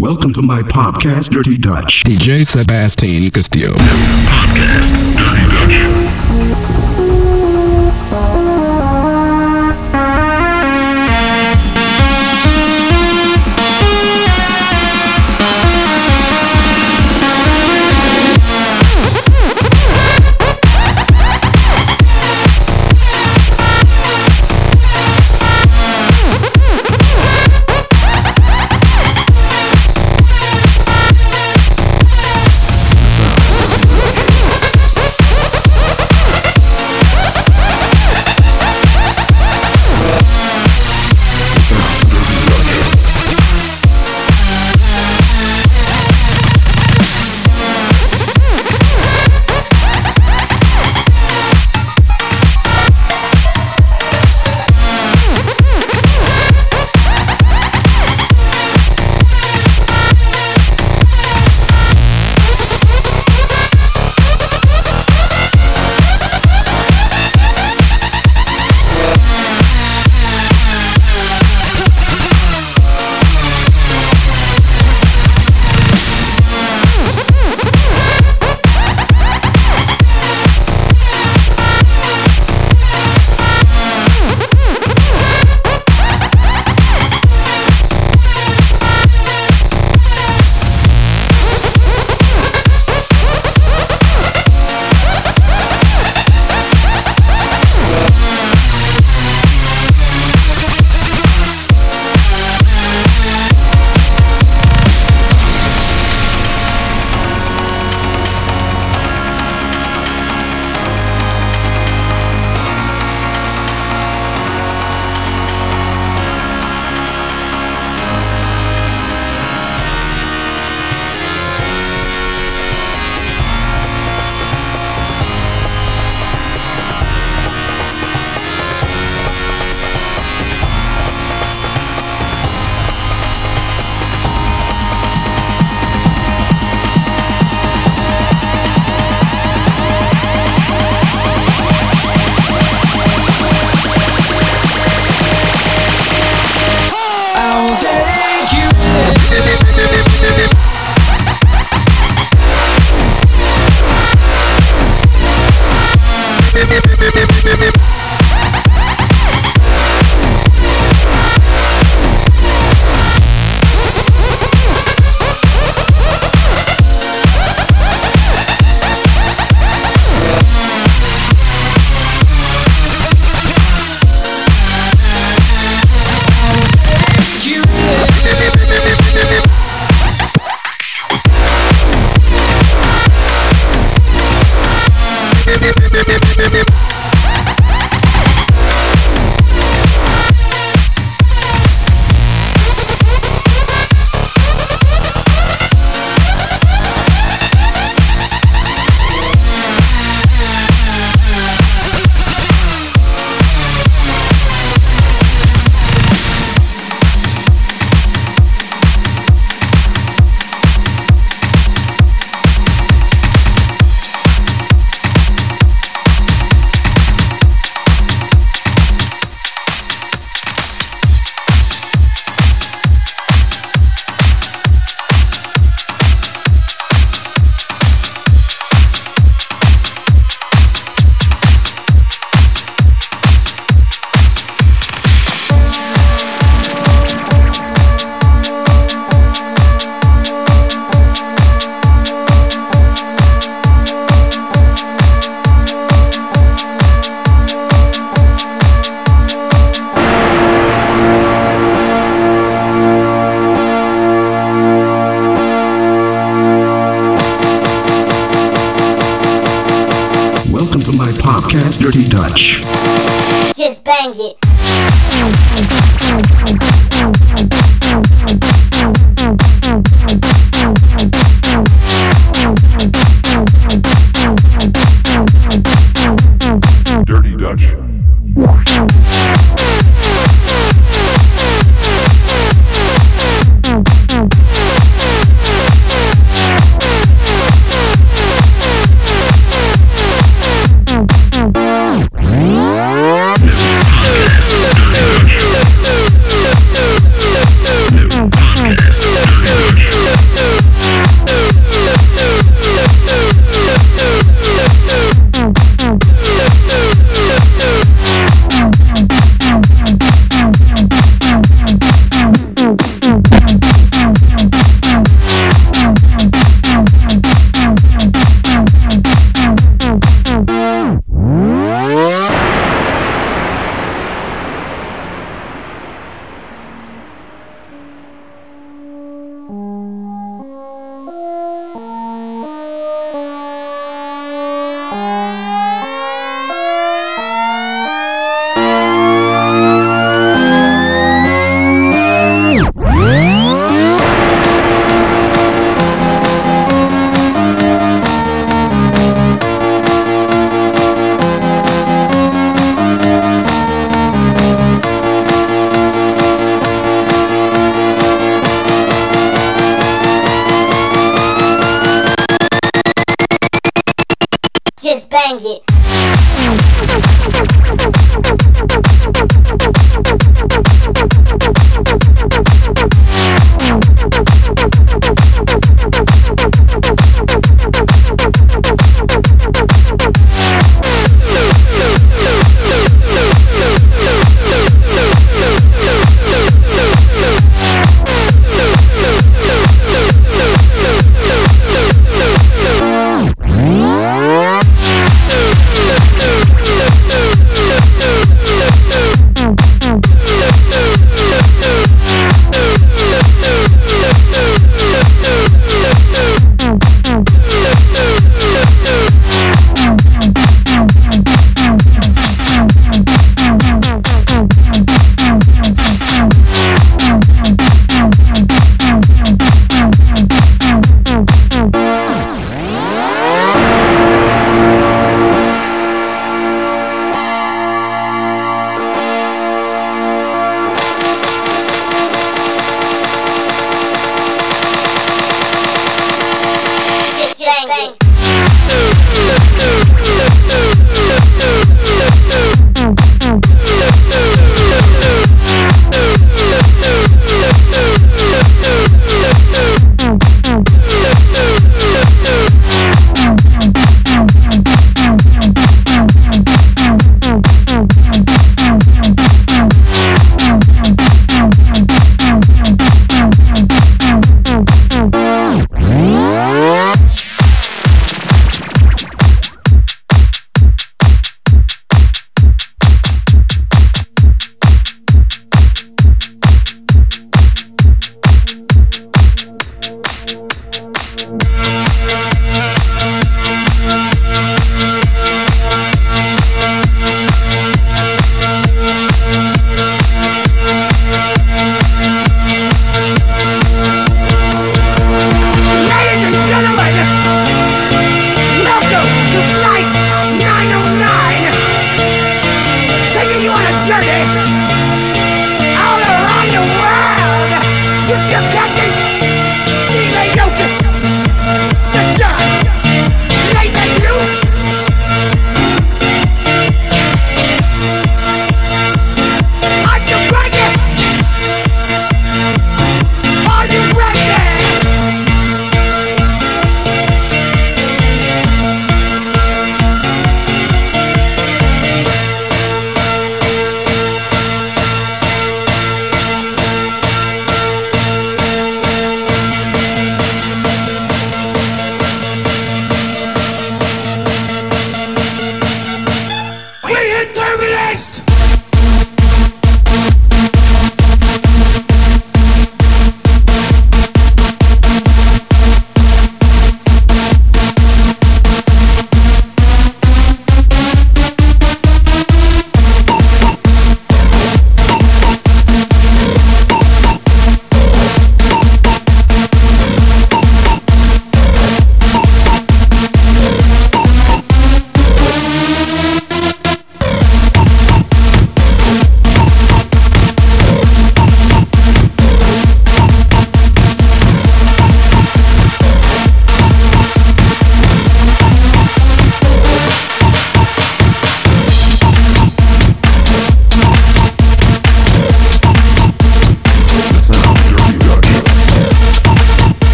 Welcome to my podcast, Dirty Dutch. DJ Sebastian Castillo. Podcast Dirty Dutch. Bang it.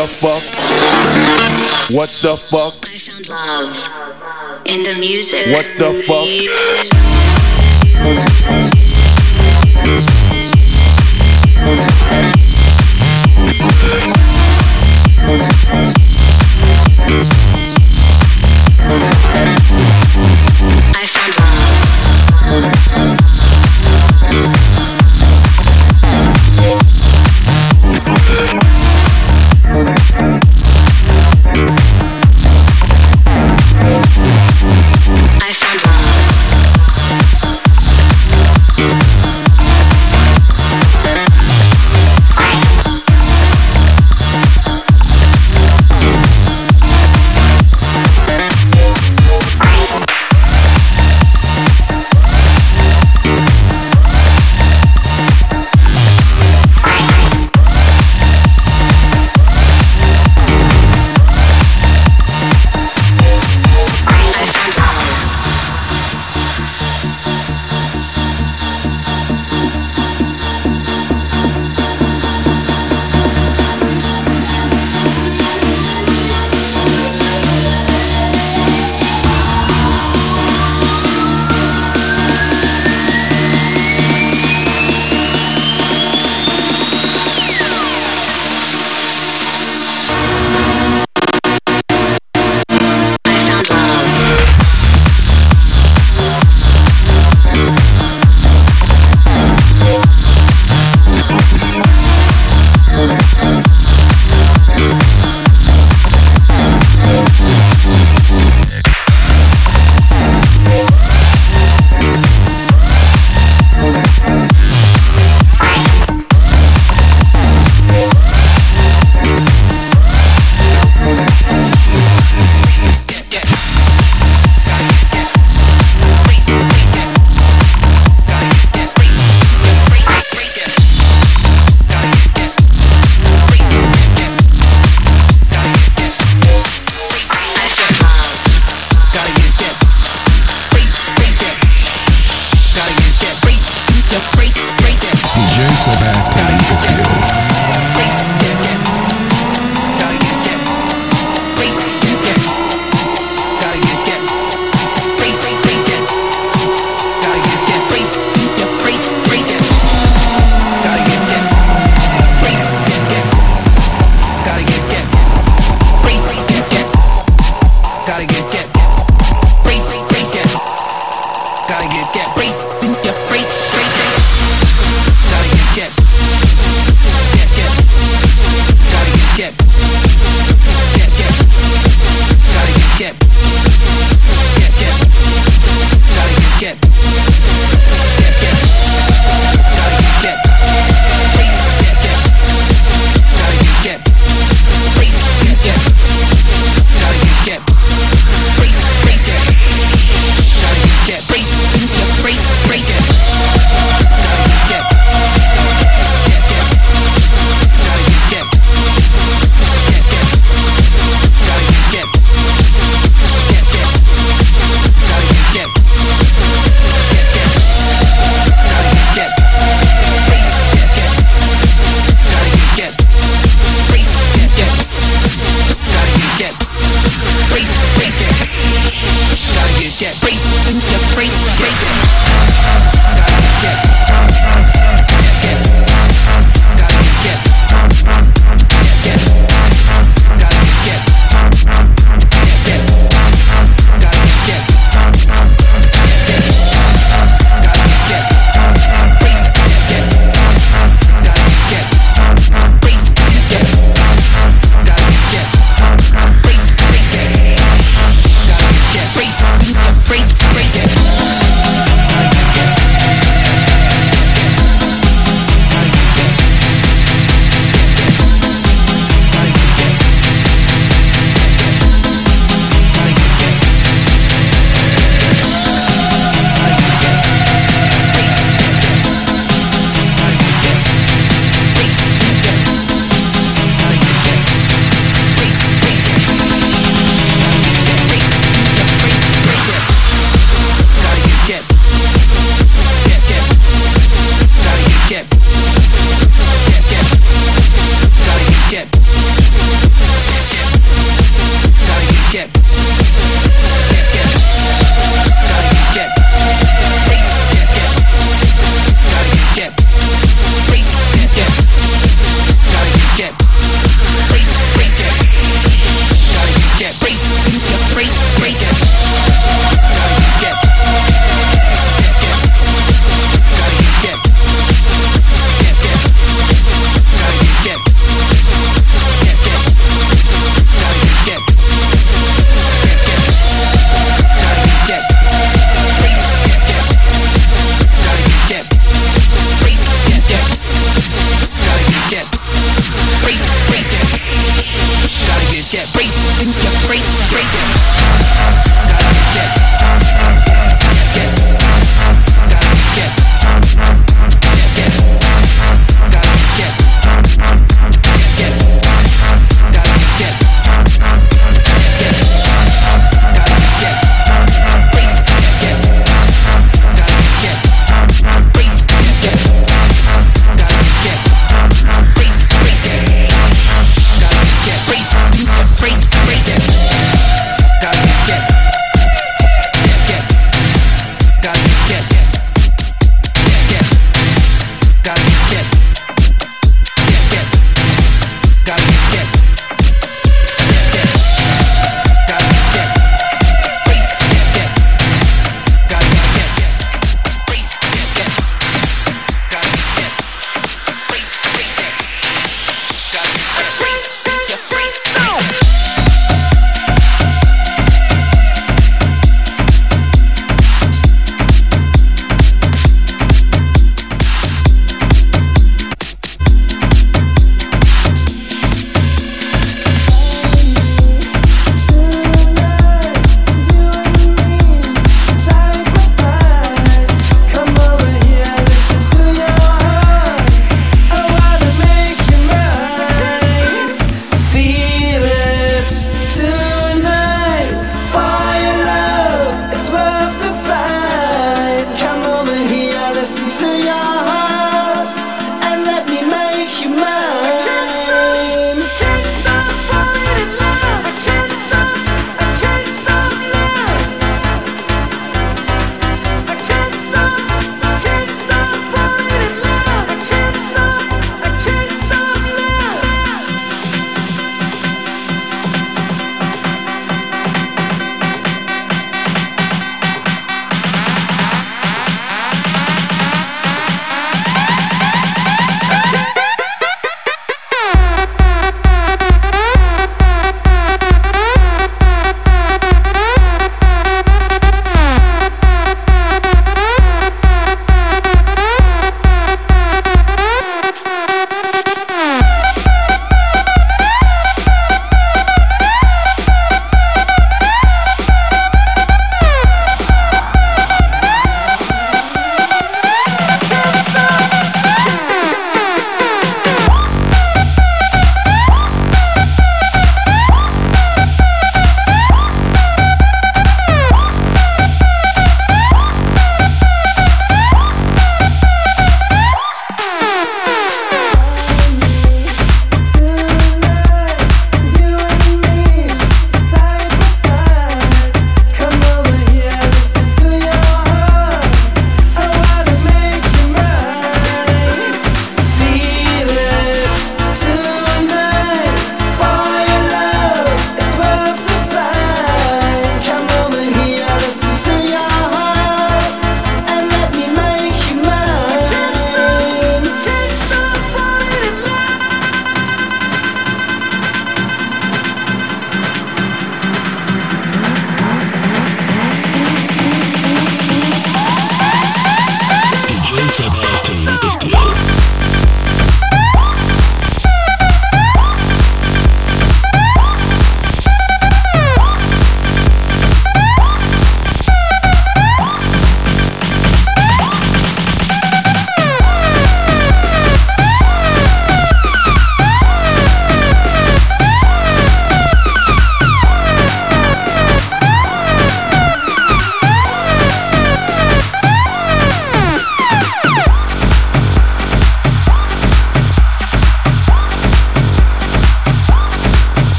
the fuck? What the fuck? I found love in the music. What the fuck? Mm-hmm.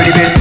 Dirty Bit.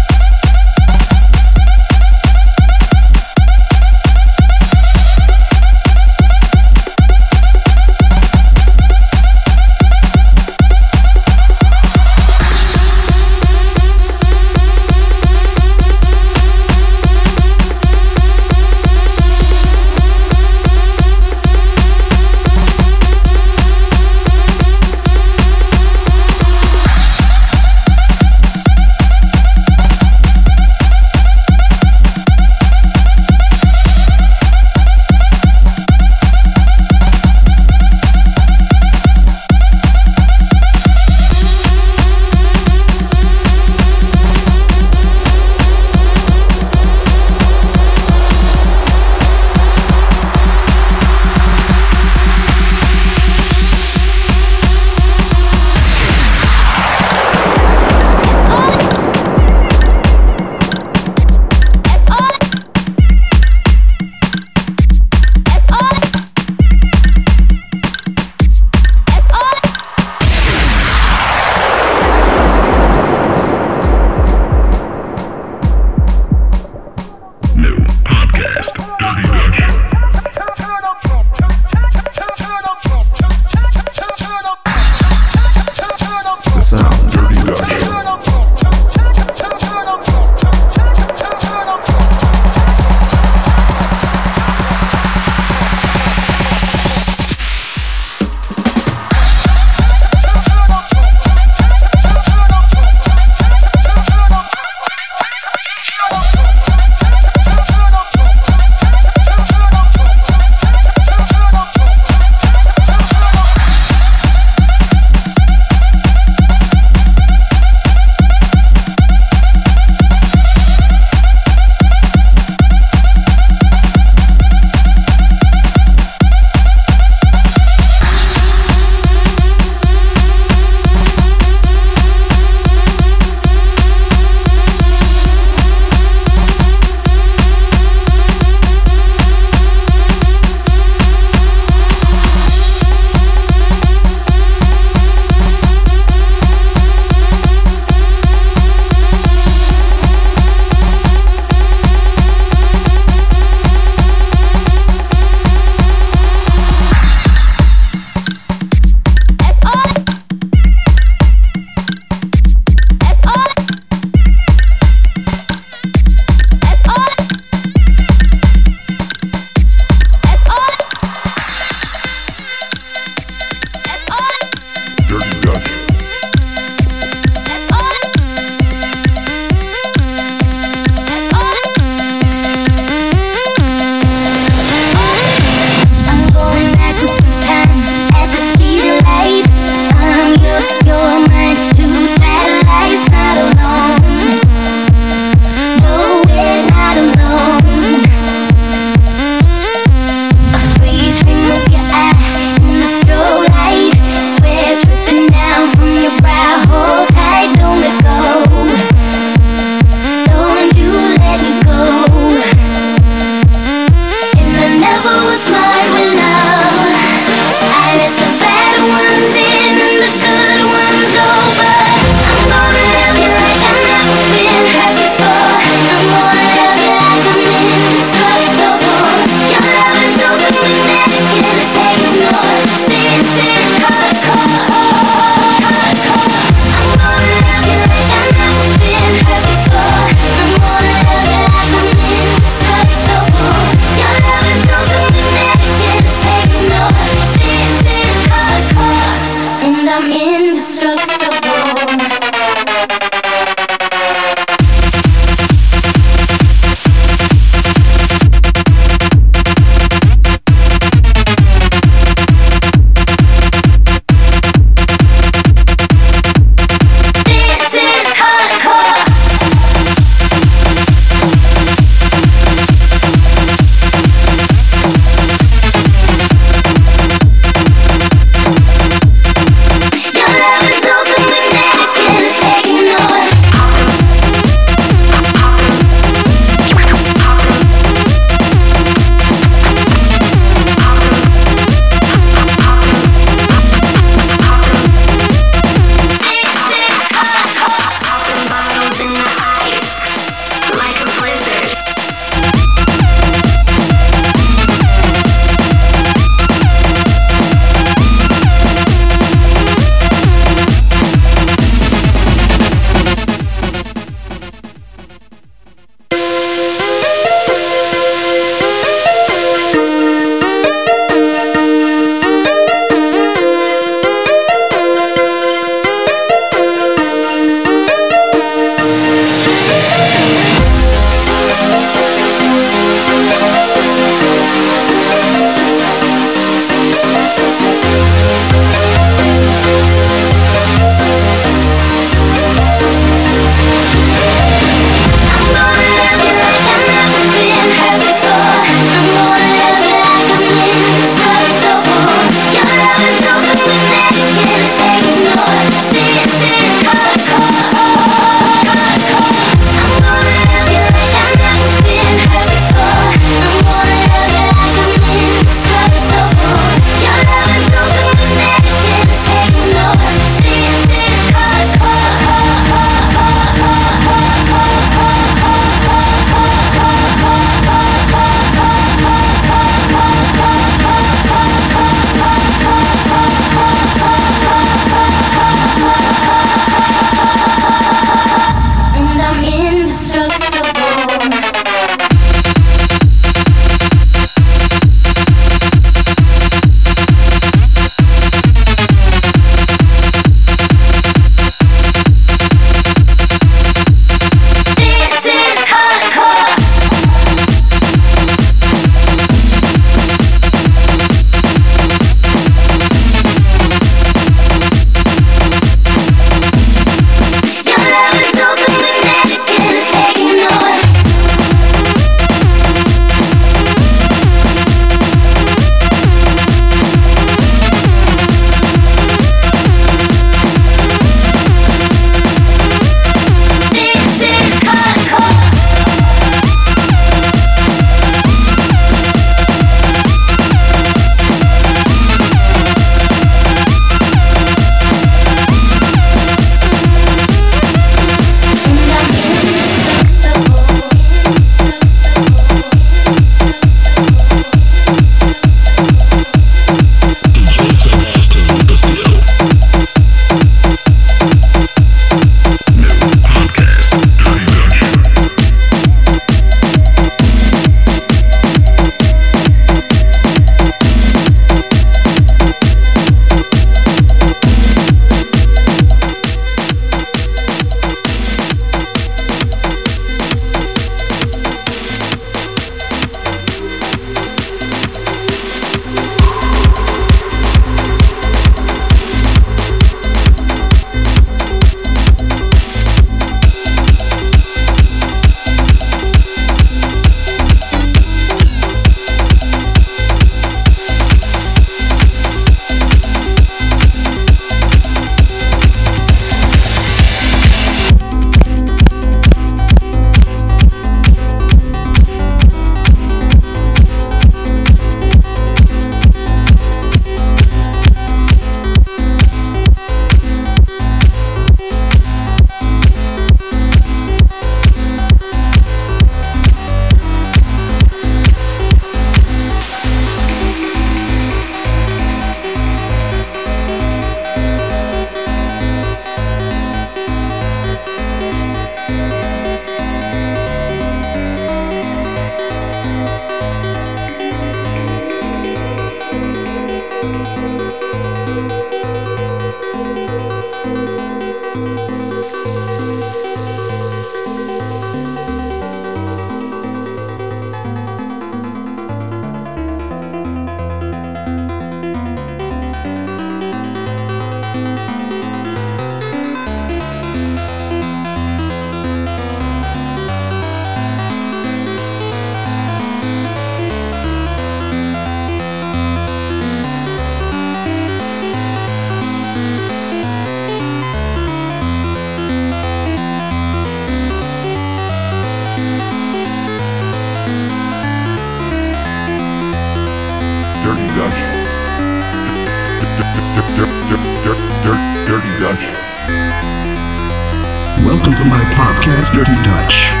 Podcast,